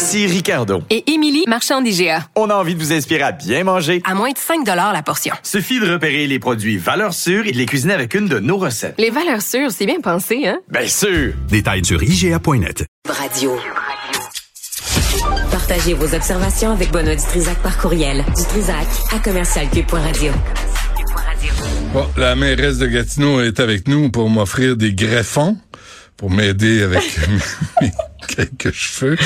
Ici Ricardo. Et Émilie, marchand d'IGA. On a envie de vous inspirer à bien manger. À moins de 5 la portion. Suffit de repérer les produits valeurs sûres et de les cuisiner avec une de nos recettes. Les valeurs sûres, c'est bien pensé, hein? Bien sûr! Détails sur IGA.net. Radio. Partagez vos observations avec Benoît Dutrisac par courriel. Dutrisac à commercialcube.radio. Bon, la mairesse de Gatineau est avec nous pour m'offrir des greffons pour m'aider avec quelques cheveux.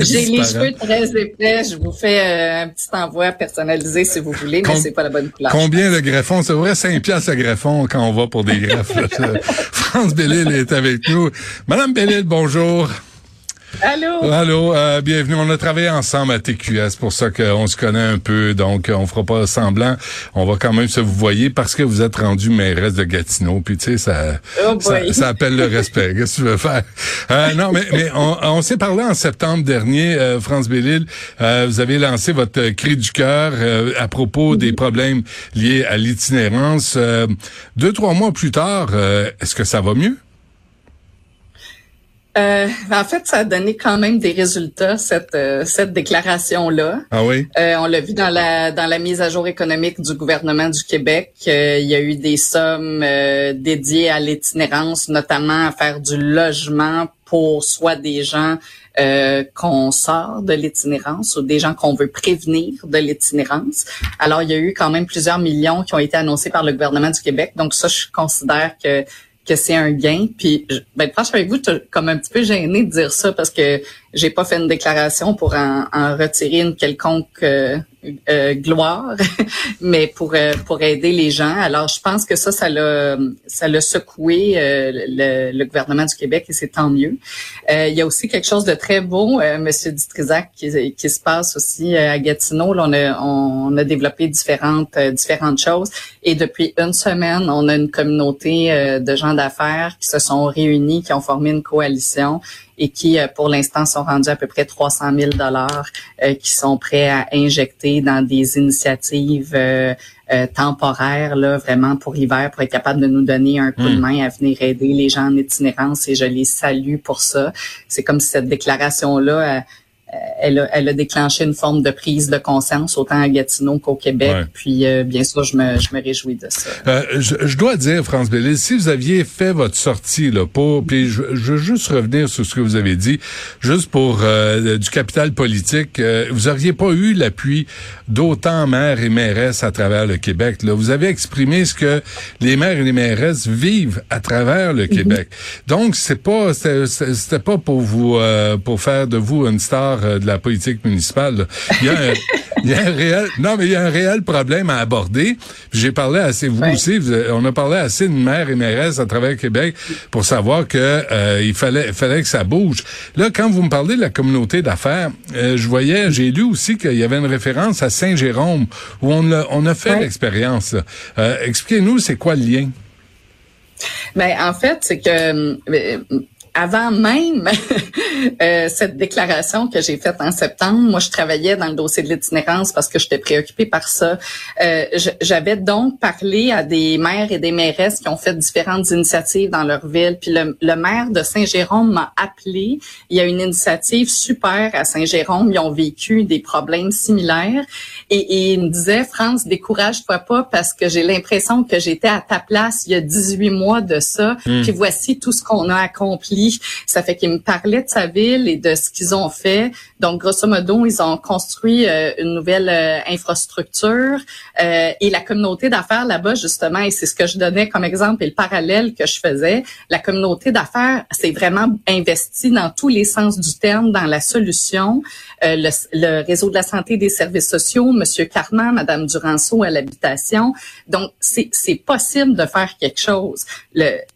J'ai les cheveux très épais. Je vous fais euh, un petit envoi personnalisé si vous voulez, mais c'est pas la bonne couleur. Combien de greffons? C'est vrai, 5 piastres à greffon quand on va pour des greffes. France Bellil est avec nous. Madame Bellil, bonjour. Allô? Allô, euh, bienvenue. On a travaillé ensemble à TQS, pour ça qu'on se connaît un peu, donc on fera pas semblant. On va quand même se vous voyez parce que vous êtes rendu mairesse de Gatineau, puis tu sais, ça, oh ça, appelle le respect. Qu'est-ce que tu veux faire? Euh, non, mais, mais on, s'est parlé en septembre dernier, euh, France Bellil. Euh, vous avez lancé votre cri du cœur à propos des problèmes liés à l'itinérance. deux, trois mois plus tard, est-ce que ça va mieux? Euh, en fait, ça a donné quand même des résultats cette euh, cette déclaration là. Ah oui? Euh, on l'a vu dans la dans la mise à jour économique du gouvernement du Québec. il y a eu des sommes dédiées à l'itinérance, notamment à faire du logement pour soit des gens qu'on sort de l'itinérance ou des gens qu'on veut prévenir de l'itinérance. Alors, il y a eu quand même plusieurs millions qui ont été annoncés par le gouvernement du Québec. Donc ça, je considère que que c'est un gain. Puis, ben, franchement, avec vous, comme un petit peu gêné de dire ça parce que j'ai pas fait une déclaration pour en, retirer une quelconque euh, euh, gloire, mais pour euh, pour aider les gens. Alors, je pense que ça, ça l'a ça l'a secoué le, le, gouvernement du Québec et c'est tant mieux. il y a aussi quelque chose de très beau, Monsieur Dutrisac, qui, qui se passe aussi à Gatineau. Là, on a on a développé différentes différentes choses et depuis une semaine, on a une communauté de gens d'affaires qui se sont réunis, qui ont formé une coalition et qui, euh, pour l'instant, sont rendus à peu près 300 000 dollars euh, qui sont prêts à injecter dans des initiatives euh, temporaires, là, vraiment pour l'hiver, pour être capable de nous donner un coup de hmm. main à venir aider les gens en itinérance et je les salue pour ça. C'est comme si cette déclaration-là euh, elle a, elle a déclenché une forme de prise de conscience autant à Gatineau qu'au Québec. Puis euh, bien sûr, je me, je me réjouis de ça. Euh, je, je, dois dire, France Bellis, si vous aviez fait votre sortie là, pour, puis je, je, veux juste revenir sur ce que vous avez dit, juste pour du capital politique, vous auriez pas eu l'appui d'autant maires et mairesses à travers le Québec. Là, vous avez exprimé ce que les maires et les mairesses vivent à travers le mhm. Québec. Donc c'est pas c'était pas pour vous pour faire de vous une star euh, de la politique municipale. Il y a un, il y a un réel, non, mais il y a un réel problème à aborder. J'ai parlé assez, vous aussi, on a parlé assez de maires et mairesses à travers le Québec pour savoir que euh, il fallait, fallait que ça bouge. Là, quand vous me parlez de la communauté d'affaires, euh, je voyais, j'ai lu aussi qu'il y avait une référence à Saint-Jérôme où on a, on a fait l'expérience. Expliquez-nous, c'est quoi le lien? Ben, en fait, c'est que avant même euh, cette déclaration que j'ai faite en septembre, moi je travaillais dans le dossier de l'itinérance parce que j'étais préoccupée par ça. Euh, j'avais donc parlé à des maires et des mairesses qui ont fait différentes initiatives dans leur ville. Puis le, maire de Saint-Jérôme m'a appelé. Il y a une initiative super à Saint-Jérôme. Ils ont vécu des problèmes similaires et, et il me disait France, décourage-toi pas parce que j'ai l'impression que j'étais à ta place il y a 18 mois de ça. Hmm. Puis voici tout ce qu'on a accompli ça fait qu'il me parlait de sa ville et de ce qu'ils ont fait. Donc, grosso modo, ils ont construit euh, une nouvelle euh, infrastructure euh, et la communauté d'affaires là-bas, justement, et c'est ce que je donnais comme exemple et le parallèle que je faisais, la communauté d'affaires s'est vraiment investie dans tous les sens du terme dans la solution. Le, le, réseau de la santé et des services sociaux, Monsieur Carman, Madame Duranceau à l'habitation. Donc, c'est possible de faire quelque chose.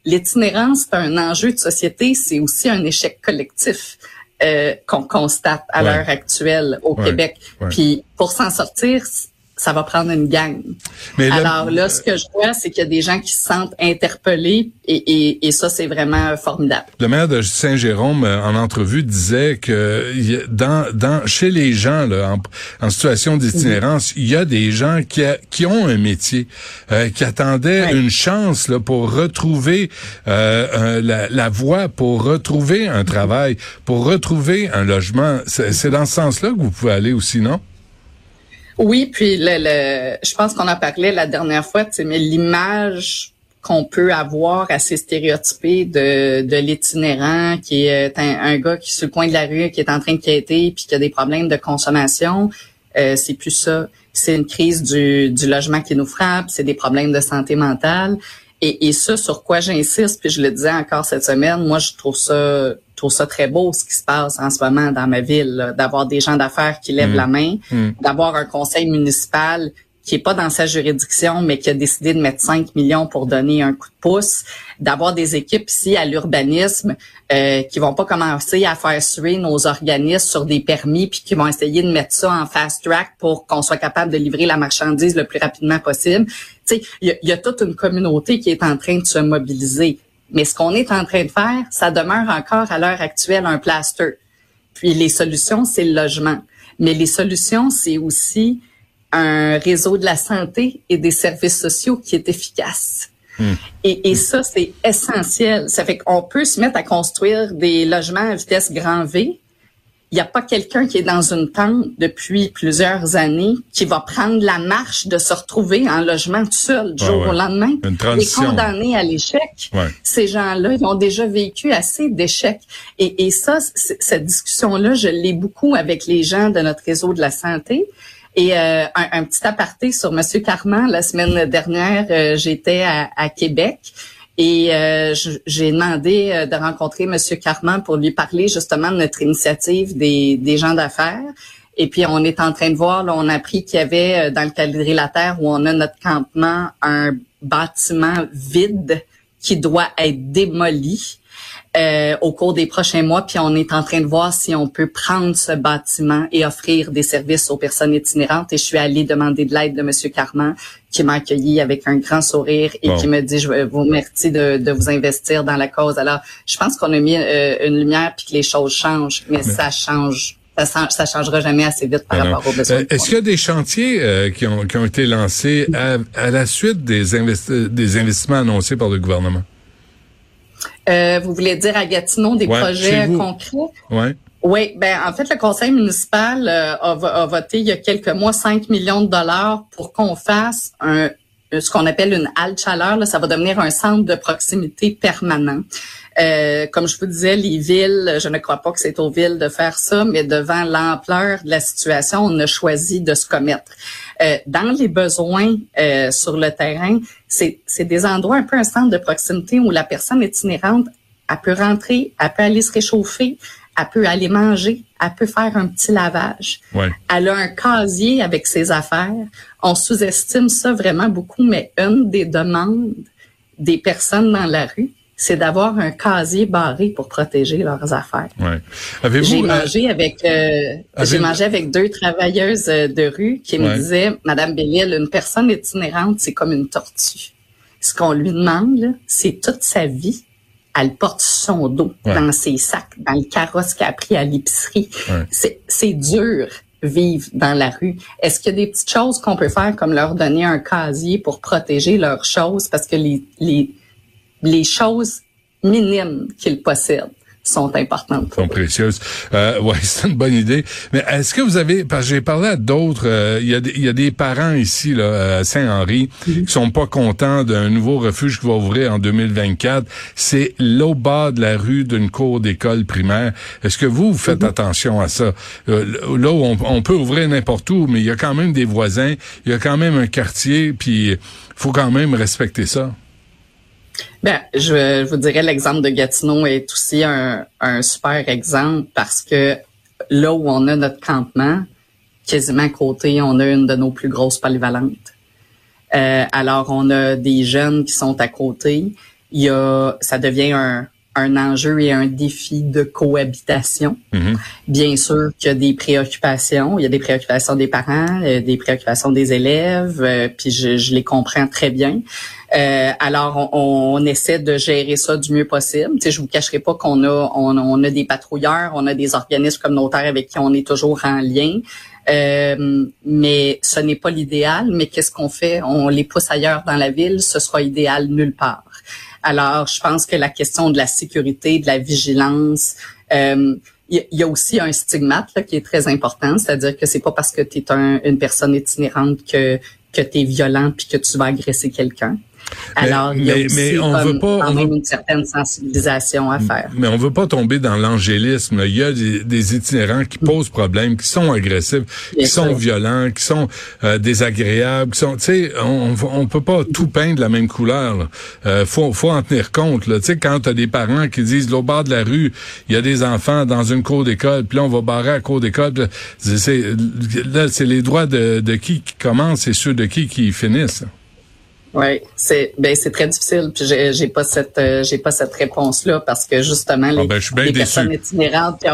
L'itinérance, c'est un enjeu de société c'est aussi un échec collectif. euh, qu'on constate à Ouais. l'heure actuelle au Ouais. Québec. Ouais. Puis pour s'en sortir, ça va prendre une gang. Mais là- Alors là, ce que je vois, c'est qu'il y a des gens qui se sentent interpellés et, et, et ça, c'est vraiment formidable. Le maire de Saint-Jérôme, euh, en entrevue, disait que dans, dans, chez les gens là, en, en situation d'itinérance, il y a des gens qui, a- qui ont un métier, euh, qui attendaient une chance là, pour retrouver euh, la, la voie, pour retrouver un travail, pour retrouver un logement. C'est dans ce sens-là que vous pouvez aller aussi, non? Oui, puis le, le, je pense qu'on en parlait la dernière fois, mais l'image qu'on peut avoir assez stéréotypée de, de l'itinérant qui est un, un gars qui est sur le coin de la rue, qui est en train de quêter, puis qui a des problèmes de consommation, euh, c'est plus ça. C'est une crise du, du logement qui nous frappe, c'est des problèmes de santé mentale. Et, et ça, sur quoi j'insiste, puis je le disais encore cette semaine, moi, je trouve ça, trouve ça très beau ce qui se passe en ce moment dans ma ville, d'avoir des gens d'affaires qui lèvent la main, d'avoir un conseil municipal qui est pas dans sa juridiction, mais qui a décidé de mettre 5 millions pour donner un coup de pouce, d'avoir des équipes ici à l'urbanisme euh, qui vont pas commencer à faire suer nos organismes sur des permis, puis qui vont essayer de mettre ça en fast track pour qu'on soit capable de livrer la marchandise le plus rapidement possible. Tu sais, il y y a toute une communauté qui est en train de se mobiliser. Mais ce qu'on est en train de faire, ça demeure encore à l'heure actuelle un plaster. Puis les solutions, c'est le logement. Mais les solutions, c'est aussi un réseau de la santé et des services sociaux qui est efficace. Et, et ça, c'est essentiel. Ça fait qu'on peut se mettre à construire des logements à vitesse grand V. Il n'y a pas quelqu'un qui est dans une tente depuis plusieurs années qui va prendre la marche de se retrouver en logement tout seul du jour ouais. au lendemain. Une Les transition. condamnés à l'échec, Ouais. ces gens-là, ils ont déjà vécu assez d'échecs. Et, et ça, cette discussion-là, je l'ai beaucoup avec les gens de notre réseau de la santé. Et euh, un, un petit aparté sur Monsieur Carman, la semaine dernière, euh, j'étais à, à Québec et euh, j'ai demandé euh, de rencontrer Monsieur Carman pour lui parler justement de notre initiative des, gens d'affaires. Et puis on est en train de voir, on a appris qu'il y avait euh, dans le quadrilatère où on a notre campement un bâtiment vide qui doit être démoli euh, au cours des prochains mois. Puis on est en train de voir si on peut prendre ce bâtiment et offrir des services aux personnes itinérantes. Et je suis allée demander de l'aide de Monsieur Carman, qui m'a accueilli avec un grand sourire et Bon. qui me dit, je vous remercie de, de vous investir dans la cause. Alors, je pense qu'on a mis euh, une lumière puis que les choses changent, mais, ça change. Ça, chan- ça changera jamais assez vite par Ah rapport aux besoins. Euh, Est-ce qu'il y a des chantiers euh, qui, ont, qui ont été lancés à, à la suite des, investi- des investissements annoncés par le gouvernement? Euh, vous voulez dire à Gatineau des Ouais, projets vous. concrets? Ouais. Oui, ben en fait, le conseil municipal euh, a, a voté il y a quelques mois 5 millions de dollars pour qu'on fasse un ce qu'on appelle une halte chaleur. Là, ça va devenir un centre de proximité permanent. Euh, comme je vous disais, les villes, je ne crois pas que c'est aux villes de faire ça, mais devant l'ampleur de la situation, on a choisi de se commettre. Euh, dans les besoins euh, sur le terrain, c'est des endroits un peu un centre de proximité où la personne itinérante, elle peut rentrer, elle peut aller se réchauffer, elle peut aller manger, elle peut faire un petit lavage. Ouais. Elle a un casier avec ses affaires. On sous-estime ça vraiment beaucoup, mais une des demandes des personnes dans la rue, c'est d'avoir un casier barré pour protéger leurs affaires. Ouais. Avez-vous J'ai euh, mangé avec euh, j'ai mangé avec deux travailleuses euh, de rue qui Ouais. me disaient Madame Bellil, une personne itinérante, c'est comme une tortue. Ce qu'on lui demande, c'est toute sa vie, elle porte son dos, Ouais. dans ses sacs, dans le carrosse qu'elle a pris à l'épicerie. Ouais. C'est dur vivre dans la rue. Est-ce qu'il y a des petites choses qu'on peut faire comme leur donner un casier pour protéger leurs choses? Parce que les les les choses minimes qu'ils possèdent sont importantes. sont précieuses. Euh, ouais, c'est une bonne idée. Mais est-ce que vous avez, parce que j'ai parlé à d'autres, euh, il y, a des- il y a des parents ici là, à Saint-Henri qui sont pas contents d'un nouveau refuge qui va ouvrir en 2024. C'est l'au bas de la rue d'une cour d'école primaire. Est-ce que vous, vous faites attention à ça? Euh, là où on, on peut ouvrir n'importe où, mais il y a quand même des voisins, il y a quand même un quartier, puis faut quand même respecter ça. Ben, je, je vous dirais l'exemple de Gatineau est aussi un, un super exemple parce que là où on a notre campement, quasiment à côté, on a une de nos plus grosses polyvalentes. Euh, alors, on a des jeunes qui sont à côté. Il y a, ça devient un, un enjeu et un défi de cohabitation. Mhm. Bien sûr qu'il y a des préoccupations. Il y a des préoccupations des parents, euh, des préoccupations des élèves, euh, puis je, je, les comprends très bien. Euh, alors, on, on, essaie de gérer ça du mieux possible. Tu sais, je vous cacherai pas qu'on a, on, on, a des patrouilleurs, on a des organismes communautaires avec qui on est toujours en lien. Euh, mais ce n'est pas l'idéal. Mais qu'est-ce qu'on fait? On les pousse ailleurs dans la ville. Ce sera idéal nulle part. Alors, je pense que la question de la sécurité, de la vigilance, euh, il y a aussi un stigmate là, qui est très important, c'est-à-dire que c'est pas parce que tu es un, une personne itinérante que que tu es violent puis que tu vas agresser quelqu'un. Alors, il y a aussi mais on veut pas, quand même une certaine sensibilisation à faire. Mais on veut pas tomber dans l'angélisme. Il y a des, des, itinérants qui posent problème, qui sont agressifs, qui sont violents, qui sont euh, désagréables, qui sont, tu sais, on, on peut pas tout peindre de la même couleur. Euh, faut, faut en tenir compte. Tu sais, quand t'as des parents qui disent, au bord de la rue, il y a des enfants dans une cour d'école, puis là on va barrer à la cour d'école. C'est, là, c'est les droits de, de qui qui commencent et ceux de qui qui finissent. Oui, c'est ben c'est très difficile. Puis j'ai, j'ai pas cette euh, j'ai pas cette réponse là parce que justement les, ah ben, les personnes itinérantes,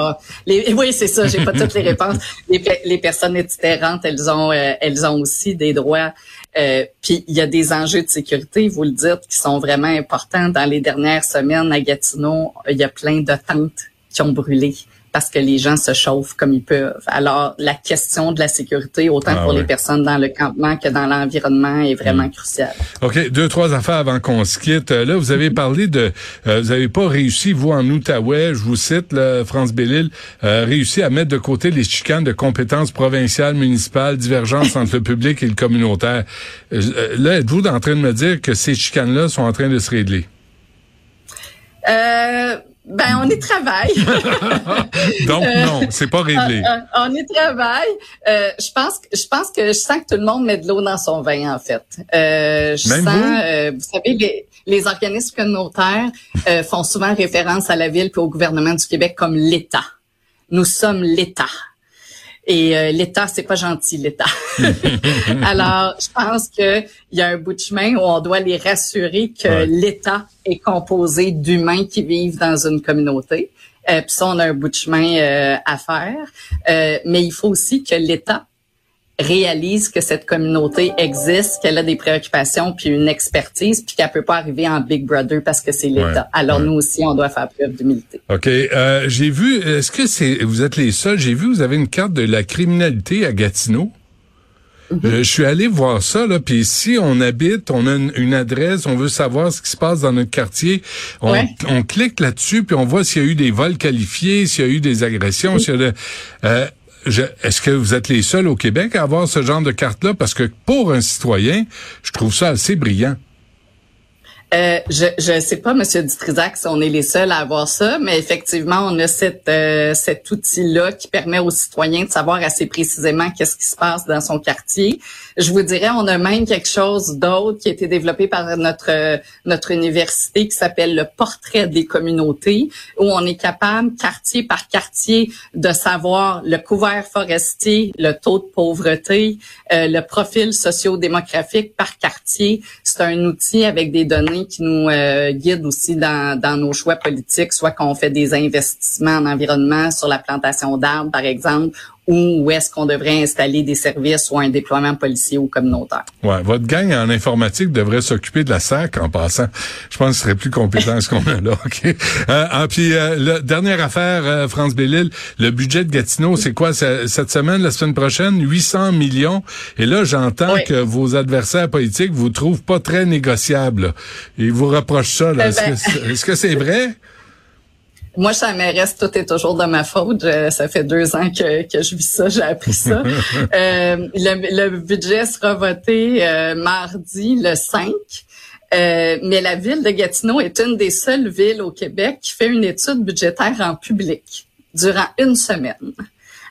les, oui c'est ça, j'ai pas toutes les réponses. Les, les, personnes itinérantes, elles ont euh, elles ont aussi des droits. Euh, puis il y a des enjeux de sécurité, vous le dites, qui sont vraiment importants. Dans les dernières semaines à Gatineau, il y a plein de tentes qui ont brûlé parce que les gens se chauffent comme ils peuvent. Alors, la question de la sécurité, autant ah pour les personnes dans le campement que dans l'environnement, est vraiment hmm. cruciale. OK, deux, trois affaires avant qu'on se quitte. Euh, là, vous avez parlé de... Euh, vous n'avez pas réussi, vous, en Outaouais, je vous cite, là, France Bellil, euh, réussi à mettre de côté les chicanes de compétences provinciales, municipales, divergences entre le public et le communautaire. là, êtes-vous en train de me dire que ces chicanes-là sont en train de se régler? Euh ben, on y travaille. Donc euh, non, c'est pas réglé. On, on y travaille. Euh, je pense que je pense que je sens que tout le monde met de l'eau dans son vin en fait. Euh, je Même sens, vous? Euh, vous savez, les, les organismes communautaires euh, font souvent référence à la ville et au gouvernement du Québec comme l'État. Nous sommes l'État. Et euh, l'État, c'est pas gentil, l'État. Alors, je pense qu'il y a un bout de chemin où on doit les rassurer que Ouais. l'État est composé d'humains qui vivent dans une communauté. Euh, Puis ça, on a un bout de chemin euh, à faire. Euh, mais il faut aussi que l'État réalise que cette communauté existe, qu'elle a des préoccupations, puis une expertise, puis qu'elle peut pas arriver en Big Brother parce que c'est l'État. Ouais, Alors ouais. nous aussi, on doit faire preuve d'humilité. OK. Euh, j'ai vu, est-ce que c'est, vous êtes les seuls, j'ai vu, vous avez une carte de la criminalité à Gatineau. Euh, je suis allé voir ça, là, puis si on habite, on a une, une adresse, on veut savoir ce qui se passe dans notre quartier, on, Ouais. on clique là-dessus, puis on voit s'il y a eu des vols qualifiés, s'il y a eu des agressions, s'il y a de... Euh, Est-ce que vous êtes les seuls au Québec à avoir ce genre de carte-là? Parce que pour un citoyen, je trouve ça assez brillant. Euh, je je sais pas, Monsieur Dutrisac, si on est les seuls à avoir ça, mais effectivement, on a cette, euh, cet outil-là qui permet aux citoyens de savoir assez précisément qu'est-ce qui se passe dans son quartier. Je vous dirais, on a même quelque chose d'autre qui a été développé par notre notre université qui s'appelle le portrait des communautés, où on est capable, quartier par quartier, de savoir le couvert forestier, le taux de pauvreté, euh, le profil socio-démographique par quartier. C'est un outil avec des données qui nous euh, guident aussi dans, dans nos choix politiques, soit qu'on fait des investissements en environnement sur la plantation d'arbres, par exemple, ou où est-ce qu'on devrait installer des services ou un déploiement policier ou communautaire. Ouais, votre gang en informatique devrait s'occuper de la SAC en passant. Je pense que ce serait plus compétent ce qu'on a là. OK. Euh, ah, puis euh, la dernière affaire, euh, France Bellil, le budget de Gatineau, c'est quoi? Cette semaine, la semaine prochaine, 800 millions. Et là, j'entends Oui. que vos adversaires politiques vous trouvent pas très négociable. là. Ils vous reprochent ça. là. Est-ce ben- que c'est- est-ce que c'est vrai? Moi, ça me reste, tout est toujours de ma faute. Je- ça fait deux ans que, que je vis ça, j'ai appris ça. Euh, le, le budget sera voté euh, mardi, le 5. Euh, mais la ville de Gatineau est une des seules villes au Québec qui fait une étude budgétaire en public durant une semaine.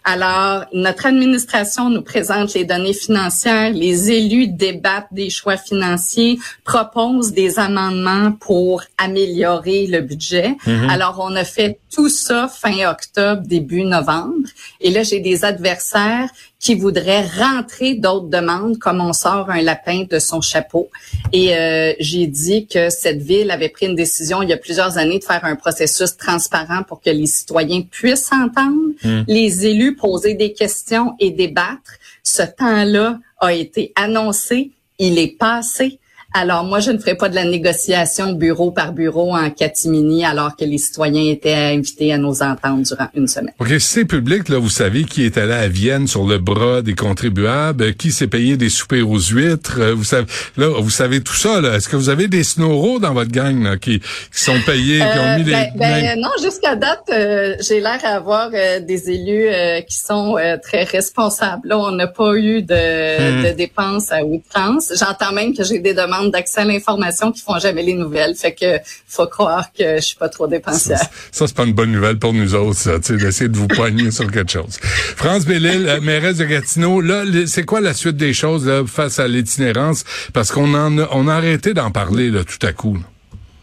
Alors, notre administration nous présente les données financières, les élus débattent des choix financiers, proposent des amendements pour améliorer le budget. Alors, on a fait tout ça fin octobre, début novembre. Et là, j'ai des adversaires qui voudraient rentrer d'autres demandes comme on sort un lapin de son chapeau. Et euh, j'ai dit que cette ville avait pris une décision il y a plusieurs années de faire un processus transparent pour que les citoyens puissent s'entendre, Hmm. les élus poser des questions et débattre. Ce temps-là a été annoncé, il est passé. Alors moi, je ne ferai pas de la négociation bureau par bureau en catimini alors que les citoyens étaient invités à nous entendre durant une semaine. OK, c'est public, là, vous savez qui est allé à Vienne sur le bras des contribuables, euh, qui s'est payé des soupers aux huîtres, euh, vous savez, là, vous savez tout ça, là. Est-ce que vous avez des snoros dans votre gang, là, qui, qui sont payés, qui ont Euh, mis ben, les... ben, non, jusqu'à date, euh, j'ai l'air d'avoir euh, des élus euh, qui sont euh, très responsables. Là, on n'a pas eu de, Hmm. de dépenses à outrance. J'entends même que j'ai des demandes d'accès à l'information qui font jamais les nouvelles. Fait que faut croire que je suis pas trop dépensière. Ça, c'est pas une bonne nouvelle pour nous autres, ça, d'essayer de vous poigner sur quelque chose. France Bellil, euh, mairesse de Gatineau, là, c'est quoi la suite des choses là, face à l'itinérance? Parce qu'on en a, on a arrêté d'en parler là, tout à coup. là.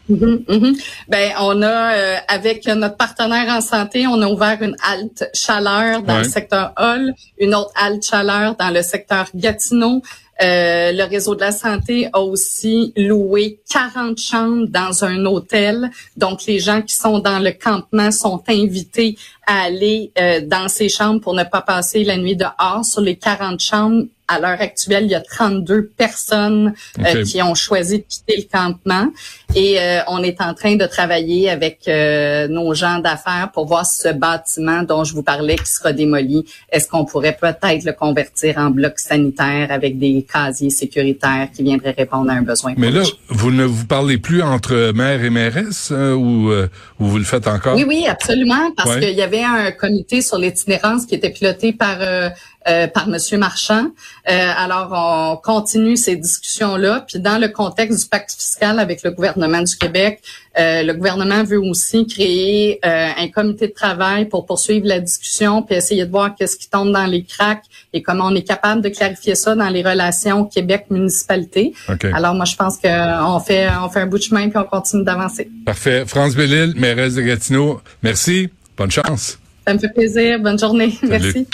Mhm. Ben, on a, euh, avec notre partenaire en santé, on a ouvert une halte chaleur dans Ouais. le secteur Hall, une autre halte chaleur dans le secteur Gatineau. Euh, le réseau de la santé a aussi loué 40 chambres dans un hôtel. Donc, les gens qui sont dans le campement sont invités à aller euh, dans ces chambres pour ne pas passer la nuit dehors. Sur les 40 chambres, à l'heure actuelle, il y a 32 personnes euh, qui ont choisi de quitter le campement. Et euh, on est en train de travailler avec euh, nos gens d'affaires pour voir si ce bâtiment dont je vous parlais qui sera démoli, est-ce qu'on pourrait peut-être le convertir en bloc sanitaire avec des casiers sécuritaires qui viendraient répondre à un besoin. Mais là, vous ne vous parlez plus entre maire et mairesse euh, ou, euh, ou vous le faites encore? Oui, oui, absolument, parce Ouais. qu'il y avait un comité sur l'itinérance qui était piloté par euh, euh, par Monsieur Marchand. Euh, alors, on continue ces discussions-là. Puis, dans le contexte du pacte fiscal avec le gouvernement du Québec, euh, le gouvernement veut aussi créer euh, un comité de travail pour poursuivre la discussion, puis essayer de voir qu'est-ce qui tombe dans les cracks et comment on est capable de clarifier ça dans les relations Québec-municipalité. OK. Alors, moi, je pense qu'on fait on fait un bout de chemin puis on continue d'avancer. Parfait. France Bellil, mairesse de Gatineau, merci. Bonne chance. Ça me fait plaisir. Bonne journée. Merci.